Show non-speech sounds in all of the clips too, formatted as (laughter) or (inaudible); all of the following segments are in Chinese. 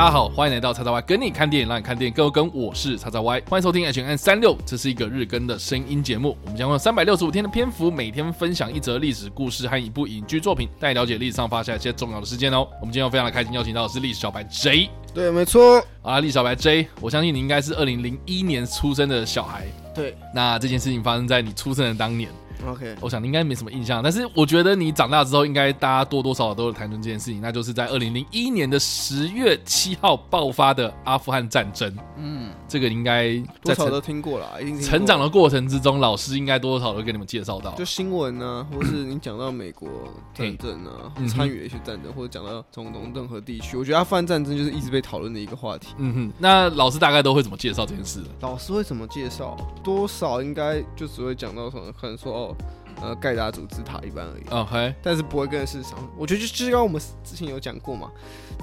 大家好，欢迎来到叉叉 Y 跟你看电影，让你看电影更有梗。我是叉叉 Y，欢迎收听 H N 三六，这是一个日更的声音节目。我们将用三百六十五天的篇幅，每天分享一则历史故事和一部影剧作品，带你了解历史上发生一些重要的事件哦。我们今天非常的开心，邀请到的是历史小白 J。对，没错。啊，历史小白 J，我相信你应该是二零零一年出生的小孩。对，那这件事情发生在你出生的当年。OK，我想你应该没什么印象，但是我觉得你长大之后，应该大家多多少少都有谈论这件事情，那就是在二零零一年的十月七号爆发的阿富汗战争。嗯，这个应该多少都听过了，一定成长的过程之中，老师应该多多少少都给你们介绍到，就新闻啊，或是你讲到美国战争啊，参与一些战争，或者讲到中东任何地区，我觉得阿富汗战争就是一直被讨论的一个话题。嗯哼，那老师大概都会怎么介绍这件事？老师会怎么介绍？多少应该就只会讲到什么，可能说哦。呃，盖达组织塔一般而已。哦嘿，但是不会跟市场。我觉得就就是刚我们之前有讲过嘛，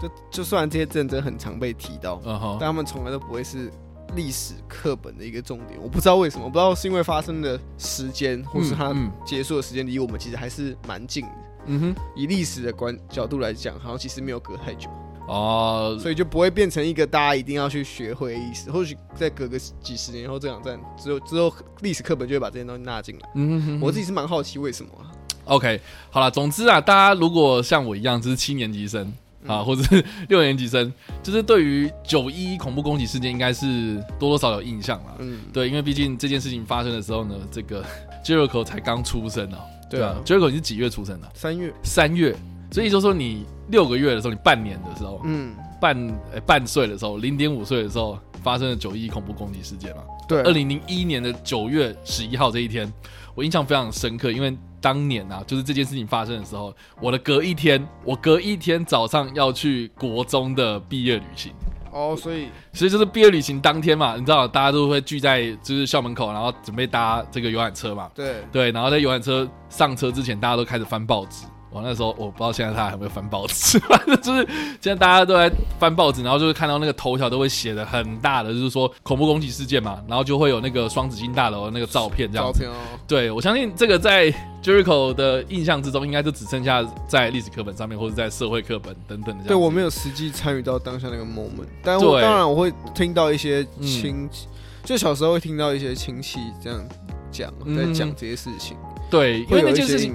就就算这些战争很常被提到，嗯哼，但他们从来都不会是历史课本的一个重点。我不知道为什么，我不知道是因为发生的时间，或是它结束的时间离我们其实还是蛮近的。嗯哼，以历史的观角度来讲，好像其实没有隔太久。哦，所以就不会变成一个大家一定要去学会的意思。或许再隔个几十年后，这两站之后之后，历史课本就会把这些东西纳进来。嗯哼，我自己是蛮好奇为什么。OK，好了，总之啊，大家如果像我一样，就是七年级生啊，(laughs) 或者是六年级生，就是对于九一恐怖攻击事件，应该是多多少有印象了。嗯，对，因为毕竟这件事情发生的时候呢，这个 (laughs) Jericho 才刚出生啊。对啊，Jericho 你是几月出生的？三月。三月。所以就说你六个月的时候，你半年的时候，嗯，半呃半岁的时候，零点五岁的时候，发生了九一恐怖攻击事件嘛？对，二零零一年的九月十一号这一天，我印象非常深刻，因为当年啊，就是这件事情发生的时候，我的隔一天，我隔一天早上要去国中的毕业旅行。哦，所以所以就是毕业旅行当天嘛，你知道，大家都会聚在就是校门口，然后准备搭这个游览车嘛。对对，然后在游览车上车之前，大家都开始翻报纸。我那时候我不知道现在他还有没有翻报纸，(laughs) 反正就是现在大家都在翻报纸，然后就是看到那个头条都会写的很大的，就是说恐怖攻击事件嘛，然后就会有那个双子星大楼的那个照片这样。照片哦。对，我相信这个在 Jericho 的印象之中，应该就只剩下在历史课本上面或者在社会课本等等的。对我没有实际参与到当下那个 moment，但我当然我会听到一些亲戚，就小时候会听到一些亲戚这样讲，在讲这些事情。对，因为那件事情。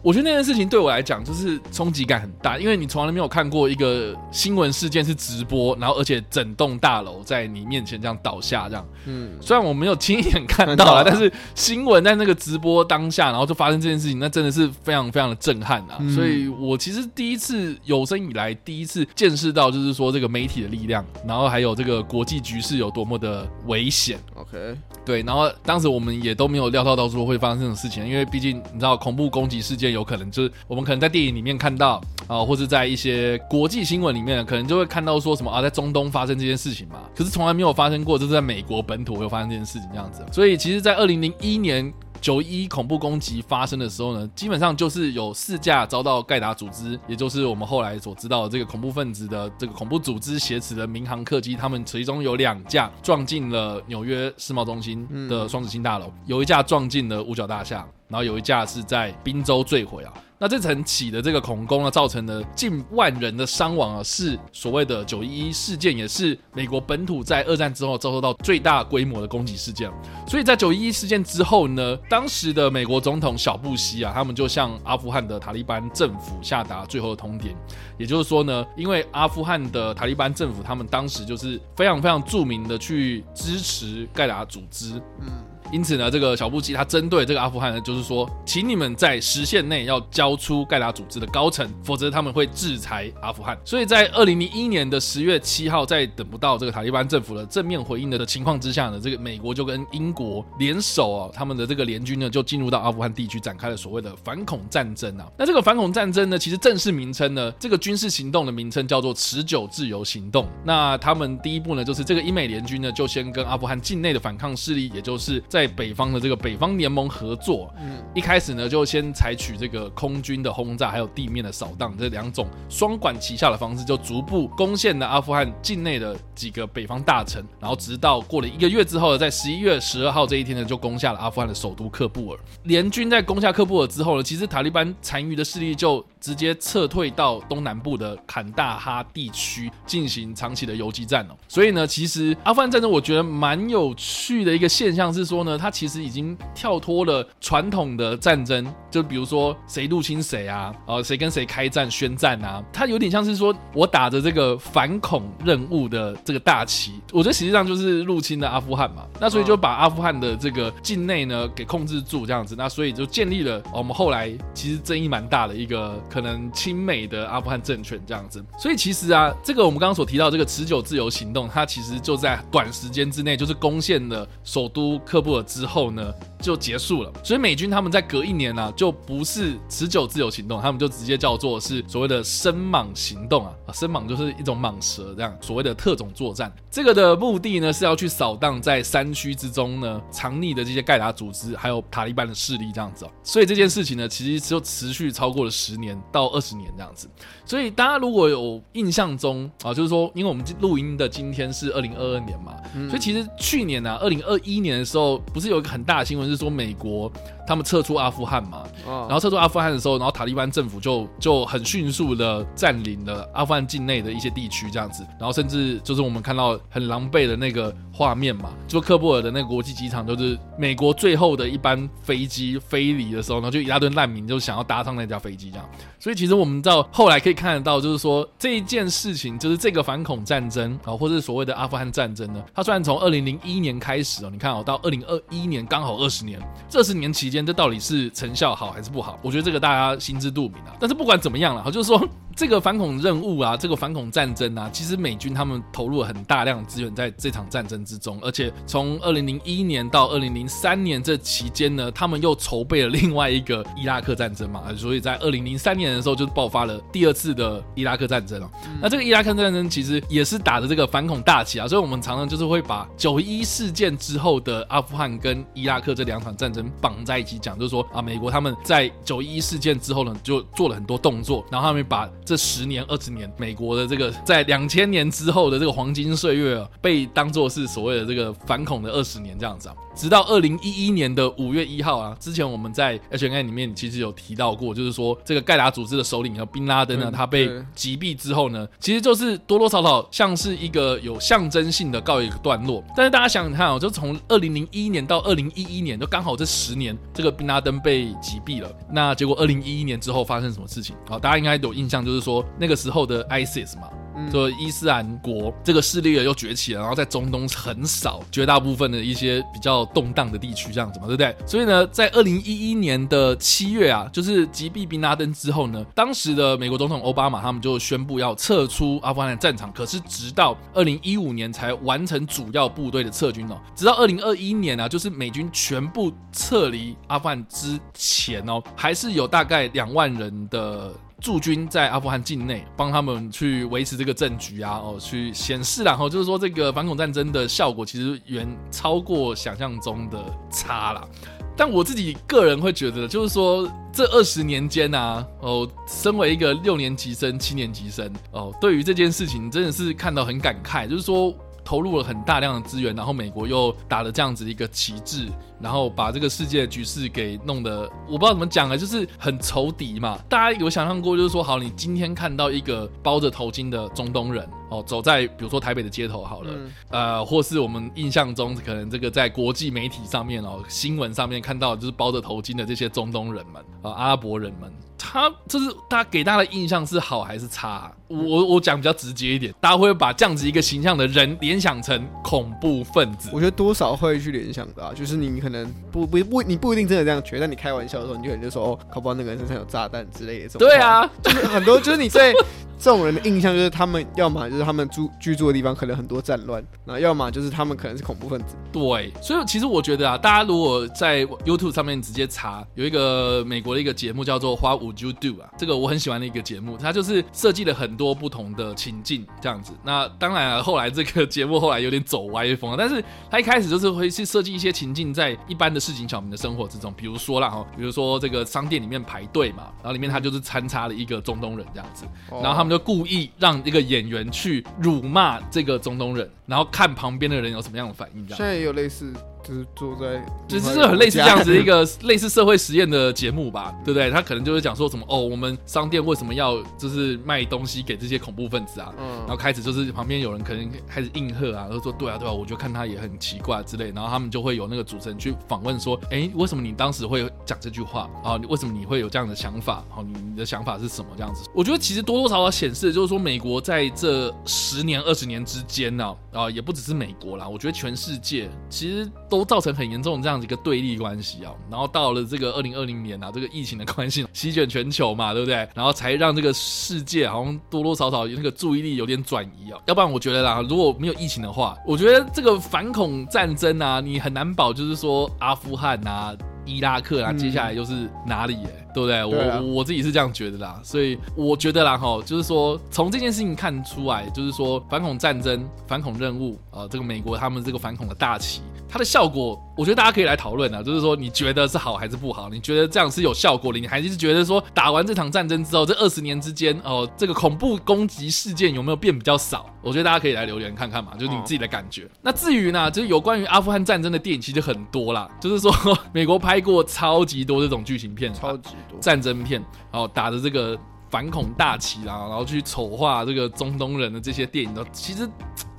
我觉得那件事情对我来讲就是冲击感很大，因为你从来没有看过一个新闻事件是直播，然后而且整栋大楼在你面前这样倒下，这样。嗯，虽然我没有亲眼 (laughs) 看到了，但是新闻在那个直播当下，然后就发生这件事情，那真的是非常非常的震撼啊！所以我其实第一次有生以来第一次见识到，就是说这个媒体的力量，然后还有这个国际局势有多么的危险。OK，对，然后当时我们也都没有料到到说会发生这种事情，因为毕竟你知道恐怖攻击事件。有可能就是我们可能在电影里面看到啊，或是在一些国际新闻里面，可能就会看到说什么啊，在中东发生这件事情嘛。可是从来没有发生过，就是在美国本土会发生这件事情这样子。所以其实，在二零零一年九一恐怖攻击发生的时候呢，基本上就是有四架遭到盖达组织，也就是我们后来所知道的这个恐怖分子的这个恐怖组织挟持的民航客机，他们其中有两架撞进了纽约世贸中心的双子星大楼，有一架撞进了五角大厦。然后有一架是在宾州坠毁啊，那这层起的这个恐攻呢，造成了近万人的伤亡啊，是所谓的九一一事件，也是美国本土在二战之后遭受到最大规模的攻击事件。所以在九一一事件之后呢，当时的美国总统小布希啊，他们就向阿富汗的塔利班政府下达最后的通牒，也就是说呢，因为阿富汗的塔利班政府他们当时就是非常非常著名的去支持盖达组织，嗯。因此呢，这个小布希他针对这个阿富汗呢，就是说，请你们在时限内要交出盖达组织的高层，否则他们会制裁阿富汗。所以在二零零一年的十月七号，在等不到这个塔利班政府的正面回应的的情况之下呢，这个美国就跟英国联手啊，他们的这个联军呢，就进入到阿富汗地区展开了所谓的反恐战争啊。那这个反恐战争呢，其实正式名称呢，这个军事行动的名称叫做持久自由行动。那他们第一步呢，就是这个英美联军呢，就先跟阿富汗境内的反抗势力，也就是在在北方的这个北方联盟合作。嗯，一开始呢就先采取这个空军的轰炸，还有地面的扫荡这两种双管齐下的方式，就逐步攻陷了阿富汗境内的几个北方大城。然后直到过了一个月之后，在十一月十二号这一天呢，就攻下了阿富汗的首都喀布尔。联军在攻下喀布尔之后呢，其实塔利班残余的势力就直接撤退到东南部的坎大哈地区进行长期的游击战哦。所以呢，其实阿富汗战争我觉得蛮有趣的一个现象是说呢，它其实已经跳脱了传统的战争，就比如说谁入侵谁啊，呃，谁跟谁开战宣战啊，它有点像是说我打着这个反恐任务的这个大旗，我觉得实际上就是入侵了阿富汗嘛。那所以就把阿富汗的这个境内呢给控制住这样子，那所以就建立了我们后来其实争议蛮大的一个可能亲美的阿富汗政权这样子。所以其实啊，这个我们刚刚所提到这个持久自由行动，它其实就在短时间之内，就是攻陷了首都喀布尔之后呢。就结束了，所以美军他们在隔一年呢，就不是持久自由行动，他们就直接叫做是所谓的深蟒行动啊，啊，深蟒就是一种蟒蛇这样，所谓的特种作战。这个的目的呢，是要去扫荡在山区之中呢藏匿的这些盖达组织，还有塔利班的势力这样子哦。所以这件事情呢，其实就持续超过了十年到二十年这样子。所以大家如果有印象中啊，就是说，因为我们录音的今天是二零二二年嘛，所以其实去年呢，二零二一年的时候，不是有一个很大的新闻？是说美国他们撤出阿富汗嘛，然后撤出阿富汗的时候，然后塔利班政府就就很迅速的占领了阿富汗境内的一些地区，这样子，然后甚至就是我们看到很狼狈的那个画面嘛，就喀布尔的那个国际机场，就是美国最后的一班飞机飞离的时候，然后就一大堆难民就想要搭上那架飞机这样，所以其实我们到后来可以看得到，就是说这一件事情，就是这个反恐战争啊，或者所谓的阿富汗战争呢，它虽然从二零零一年开始哦，你看哦，到二零二一年刚好二十。年这十年期间，这到底是成效好还是不好？我觉得这个大家心知肚明啊。但是不管怎么样了，就是说。这个反恐任务啊，这个反恐战争啊，其实美军他们投入了很大量资源在这场战争之中，而且从二零零一年到二零零三年这期间呢，他们又筹备了另外一个伊拉克战争嘛，所以在二零零三年的时候就爆发了第二次的伊拉克战争了。那这个伊拉克战争其实也是打着这个反恐大旗啊，所以我们常常就是会把九一事件之后的阿富汗跟伊拉克这两场战争绑在一起讲，就是说啊，美国他们在九一事件之后呢，就做了很多动作，然后他们把这十年、二十年，美国的这个在两千年之后的这个黄金岁月，被当做是所谓的这个反恐的二十年这样子啊。直到二零一一年的五月一号啊，之前我们在 H N I 里面其实有提到过，就是说这个盖达组织的首领和宾拉登呢，他被击毙之后呢，其实就是多多少少像是一个有象征性的告一个段落。但是大家想想看哦，就从二零零一年到二零一一年，就刚好这十年，这个宾拉登被击毙了。那结果二零一一年之后发生什么事情？好，大家应该有印象，就是说那个时候的 ISIS 嘛。说伊斯兰国这个势力又崛起了，然后在中东很少绝大部分的一些比较动荡的地区，这样子嘛，对不对？所以呢，在二零一一年的七月啊，就是击毙宾拉登之后呢，当时的美国总统奥巴马他们就宣布要撤出阿富汗的战场，可是直到二零一五年才完成主要部队的撤军哦。直到二零二一年啊，就是美军全部撤离阿富汗之前哦，还是有大概两万人的。驻军在阿富汗境内，帮他们去维持这个政局啊，哦，去显示，然后就是说这个反恐战争的效果其实远超过想象中的差啦。但我自己个人会觉得，就是说这二十年间啊，哦，身为一个六年级生、七年级生，哦，对于这件事情真的是看到很感慨，就是说。投入了很大量的资源，然后美国又打了这样子一个旗帜，然后把这个世界局势给弄得我不知道怎么讲啊，就是很仇敌嘛。大家有想象过，就是说，好，你今天看到一个包着头巾的中东人哦，走在比如说台北的街头，好了，呃，或是我们印象中可能这个在国际媒体上面哦，新闻上面看到就是包着头巾的这些中东人们啊，阿拉伯人们。他就是大家给大家的印象是好还是差？我我讲比较直接一点，大家会把这样子一个形象的人联想成恐怖分子。我觉得多少会去联想的，啊，就是你可能不不不，你不一定真的这样觉得，但你开玩笑的时候，你就可能就说哦，考不好那个人身上有炸弹之类的。对啊，就是很多，就是你在这种人的印象就是他们要么就是他们住居住的地方可能很多战乱，那要么就是他们可能是恐怖分子。对，所以其实我觉得啊，大家如果在 YouTube 上面直接查，有一个美国的一个节目叫做《What Would You Do》啊，这个我很喜欢的一个节目，它就是设计了很多不同的情境这样子。那当然啊，后来这个节目后来有点走歪风了，但是他一开始就是会去设计一些情境在一般的市井小民的生活之中，比如说啦哈，比如说这个商店里面排队嘛，然后里面他就是参插了一个中东人这样子，然后他们就故意让一个演员去辱骂这个中东人，然后看旁边的人有什么样的反应。这样现在也有类似。就是坐在，就是很类似这样子一个类似社会实验的节目吧，对不对？他可能就是讲说什么哦，我们商店为什么要就是卖东西给这些恐怖分子啊？嗯，然后开始就是旁边有人可能开始应和啊，都说对啊对啊，我就看他也很奇怪之类，然后他们就会有那个主持人去访问说，哎，为什么你当时会讲这句话啊？为什么你会有这样的想法？好，你的想法是什么？这样子，我觉得其实多多少少显示就是说，美国在这十年二十年之间呢，啊，也不只是美国啦，我觉得全世界其实都造成很严重的。这样子一个对立关系啊，然后到了这个二零二零年啊，这个疫情的关系 (laughs) 席卷全球嘛，对不对？然后才让这个世界好像多多少少那个注意力有点转移啊。要不然我觉得啦，如果没有疫情的话，我觉得这个反恐战争啊，你很难保就是说阿富汗啊、伊拉克啊，接下来又是哪里？哎，对不对？我我自己是这样觉得啦，所以我觉得啦哈，就是说从这件事情看出来，就是说反恐战争、反恐任务啊，这个美国他们这个反恐的大旗。它的效果，我觉得大家可以来讨论啊，就是说你觉得是好还是不好？你觉得这样是有效果的？你还是觉得说打完这场战争之后，这二十年之间哦，这个恐怖攻击事件有没有变比较少？我觉得大家可以来留言看看嘛，就是你自己的感觉。那至于呢，就是有关于阿富汗战争的电影其实很多啦，就是说 (laughs) 美国拍过超级多这种剧情片，超级多战争片，然后打着这个反恐大旗啦，然后去丑化这个中东人的这些电影都其实。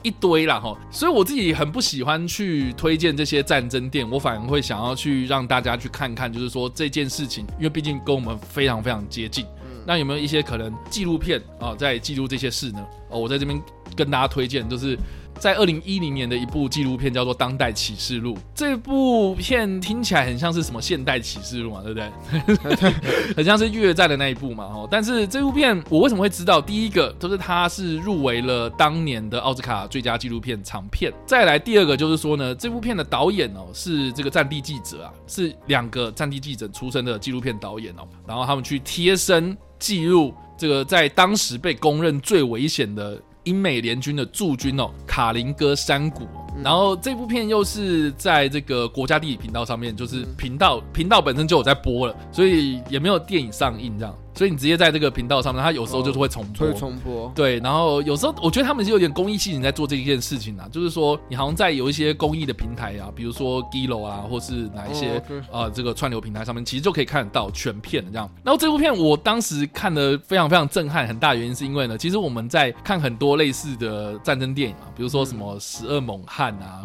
一堆啦哈，所以我自己很不喜欢去推荐这些战争电影，我反而会想要去让大家去看看，就是说这件事情，因为毕竟跟我们非常非常接近。那有没有一些可能纪录片啊，在记录这些事呢？哦，我在这边跟大家推荐，就是。在二零一零年的一部纪录片叫做《当代启示录》，这部片听起来很像是什么现代启示录嘛，对不对？(laughs) 很像是越战的那一部嘛，哦。但是这部片我为什么会知道？第一个就是它是入围了当年的奥斯卡最佳纪录片长片。再来第二个就是说呢，这部片的导演哦是这个战地记者啊，是两个战地记者出身的纪录片导演哦，然后他们去贴身记录这个在当时被公认最危险的。英美联军的驻军哦，卡林哥山谷。然后这部片又是在这个国家地理频道上面，就是频道频道本身就有在播了，所以也没有电影上映这样。所以你直接在这个频道上面，它有时候就是会重播。会重播。对，然后有时候我觉得他们是有点公益性在做这一件事情啊，就是说你好像在有一些公益的平台啊，比如说 Gillo 啊，或是哪一些啊这个串流平台上面，其实就可以看得到全片的这样。然后这部片我当时看的非常非常震撼，很大原因是因为呢，其实我们在看很多类似的战争电影啊，比如说什么十二猛汉啊，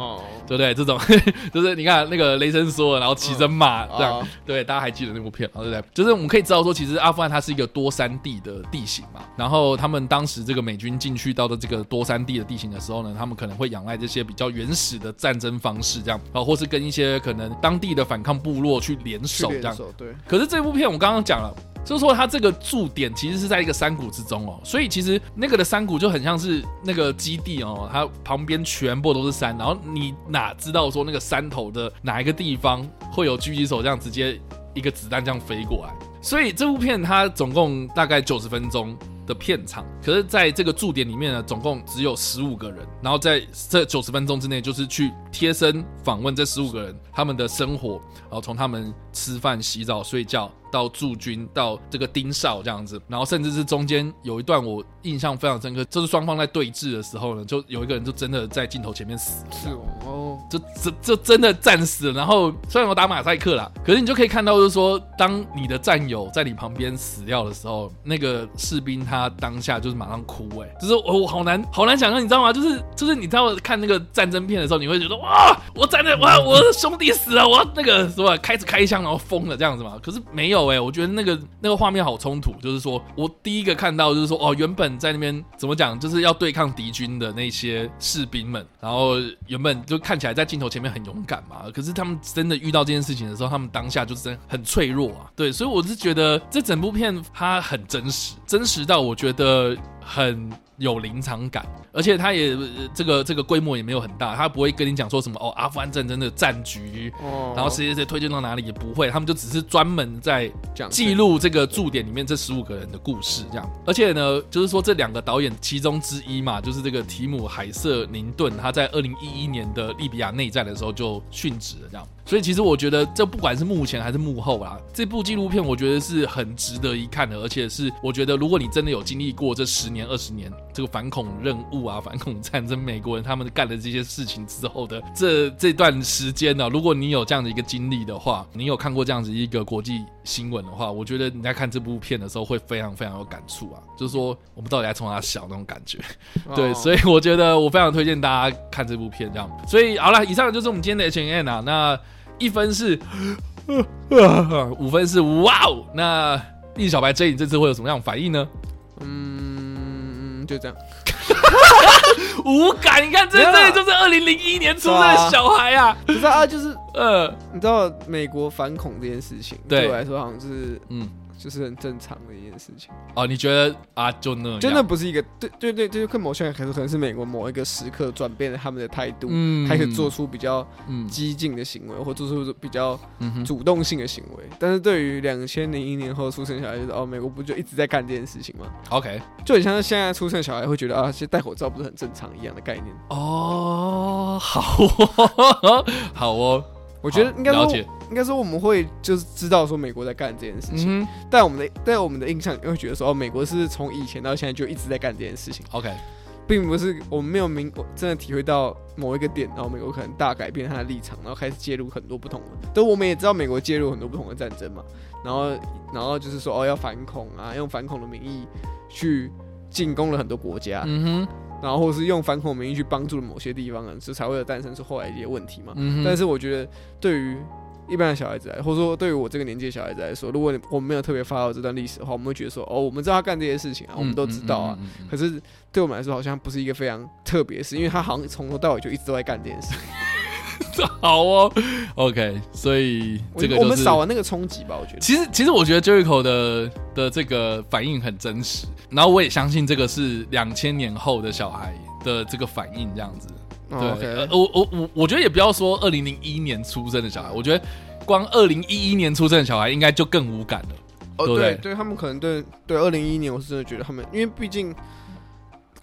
对不对？这种 (laughs) 就是你看那个雷神说，然后骑着马这样，对，大家还记得那部片对不对？就是我们可以知道说，其实阿富汗它。是一个多山地的地形嘛，然后他们当时这个美军进去到的这个多山地的地形的时候呢，他们可能会仰赖这些比较原始的战争方式，这样啊，或是跟一些可能当地的反抗部落去联手这样。对。可是这部片我刚刚讲了，就是说它这个驻点其实是在一个山谷之中哦，所以其实那个的山谷就很像是那个基地哦，它旁边全部都是山，然后你哪知道说那个山头的哪一个地方会有狙击手这样直接一个子弹这样飞过来？所以这部片它总共大概九十分钟的片场，可是在这个驻点里面呢，总共只有十五个人，然后在这九十分钟之内，就是去贴身访问这十五个人他们的生活，然后从他们吃饭、洗澡、睡觉。到驻军到这个丁哨这样子，然后甚至是中间有一段我印象非常深刻，就是双方在对峙的时候呢，就有一个人就真的在镜头前面死，是哦，就这这真的战死了。然后虽然我打马赛克啦，可是你就可以看到，就是说当你的战友在你旁边死掉的时候，那个士兵他当下就是马上哭，哎，就是我我好难好难想象，你知道吗？就是就是你知道看那个战争片的时候，你会觉得哇，我站在哇，我的兄弟死了，我那个什么开始开枪然后疯了这样子嘛？可是没有。有哎，我觉得那个那个画面好冲突，就是说我第一个看到就是说哦，原本在那边怎么讲，就是要对抗敌军的那些士兵们，然后原本就看起来在镜头前面很勇敢嘛，可是他们真的遇到这件事情的时候，他们当下就是很脆弱啊。对，所以我是觉得这整部片它很真实，真实到我觉得很。有临场感，而且他也这个这个规模也没有很大，他不会跟你讲说什么哦，阿富汗战争的战局，然后谁谁谁推荐到哪里也不会，他们就只是专门在记录这个驻点里面这十五个人的故事这样。而且呢，就是说这两个导演其中之一嘛，就是这个提姆海瑟宁顿，他在二零一一年的利比亚内战的时候就殉职了这样。所以其实我觉得，这不管是幕前还是幕后啦，这部纪录片我觉得是很值得一看的，而且是我觉得，如果你真的有经历过这十年、二十年这个反恐任务啊、反恐战争，美国人他们干的这些事情之后的这这段时间呢，如果你有这样的一个经历的话，你有看过这样子一个国际新闻的话，我觉得你在看这部片的时候会非常非常有感触啊，就是说我们到底在从哪小那种感觉，对，所以我觉得我非常推荐大家看这部片，这样。所以好了，以上就是我们今天的 H N 啊，那。一分是，(laughs) 五分是哇哦！那丽小白 J，你这次会有什么样反应呢？嗯，就这样，(laughs) 无感。你看，这这就是二零零一年出生的小孩啊！不是啊，就是呃，你知道美国反恐这件事情，对我来说好像是嗯。就是很正常的一件事情哦，你觉得啊，就那真的不是一个对对对，就是看某些人可能可能是美国某一个时刻转变了他们的态度，嗯开始做出比较激进的行为，或做出比较主动性的行为。但是对于两千零一年后出生小孩，就是哦，美国不就一直在干这件事情吗？OK，就很像是现在出生小孩会觉得啊，其实戴口罩不是很正常一样的概念哦。好，好哦。(laughs) 我觉得应该说，应该说我们会就是知道说美国在干这件事情，但我们的在我们的印象会觉得说，哦，美国是从以前到现在就一直在干这件事情。OK，并不是我们没有明真的体会到某一个点，然后美国可能大改变他的立场，然后开始介入很多不同的。都我们也知道美国介入很多不同的战争嘛，然后然后就是说哦要反恐啊，用反恐的名义去进攻了很多国家。嗯哼。然后或是用反恐名义去帮助了某些地方人，这才会有诞生出后来一些问题嘛。但是我觉得，对于一般的小孩子来，或者说对于我这个年纪的小孩子来说，如果我们没有特别发到这段历史的话，我们会觉得说，哦，我们知道他干这些事情啊，我们都知道啊。可是对我们来说，好像不是一个非常特别的事，因为他好像从头到尾就一直都在干这件事。好哦，OK，所以这个我们少了那个冲击吧？我觉得，其实其实我觉得 Jericho 的的这个反应很真实，然后我也相信这个是两千年后的小孩的这个反应这样子。对，我我我我觉得也不要说二零零一年出生的小孩，我觉得光二零一一年出生的小孩应该就更无感了。哦，对，对他们可能对对二零一一年，我是真的觉得他们，因为毕竟。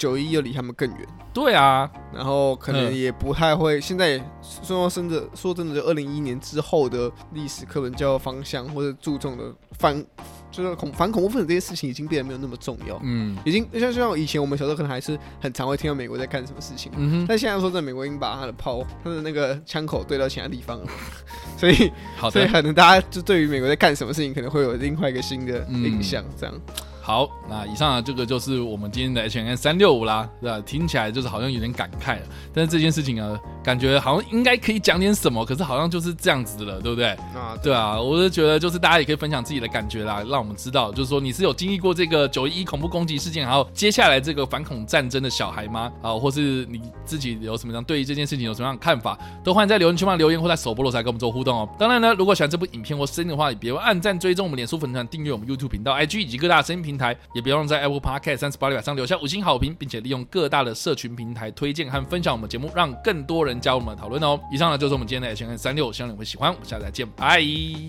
九一又离他们更远，对啊，然后可能也不太会。现在说真的，说真的，就二零一一年之后的历史课本教方向或者注重的反，就是恐反恐怖分子这些事情已经变得没有那么重要。嗯，已经像像以前我们小时候可能还是很常会听到美国在干什么事情，嗯但现在说在美国已经把他的炮、他的那个枪口对到其他地方了，(laughs) 所以，所以可能大家就对于美国在干什么事情可能会有另外一个新的印象，这样。好，那以上这个就是我们今天的 H N 三六五啦，对吧？听起来就是好像有点感慨了，但是这件事情啊，感觉好像应该可以讲点什么，可是好像就是这样子了，对不对？啊，对啊，我是觉得就是大家也可以分享自己的感觉啦，让我们知道，就是说你是有经历过这个九一恐怖攻击事件，然后接下来这个反恐战争的小孩吗？啊，或是你自己有什么样对于这件事情有什么样的看法，都欢迎在留言区帮留言或在首播的时候跟我们做互动哦。当然呢，如果喜欢这部影片或声音的话，也别忘按赞、追踪我们脸书粉团、订阅我们 YouTube 频道、IG 以及各大声音平平台，也别忘在 Apple Podcast 三十八里百上留下五星好评，并且利用各大的社群平台推荐和分享我们节目，让更多人加入我们的讨论哦。以上呢就是我们今天的 H N 三六，希望你会喜欢。我们下次再见，拜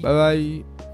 拜。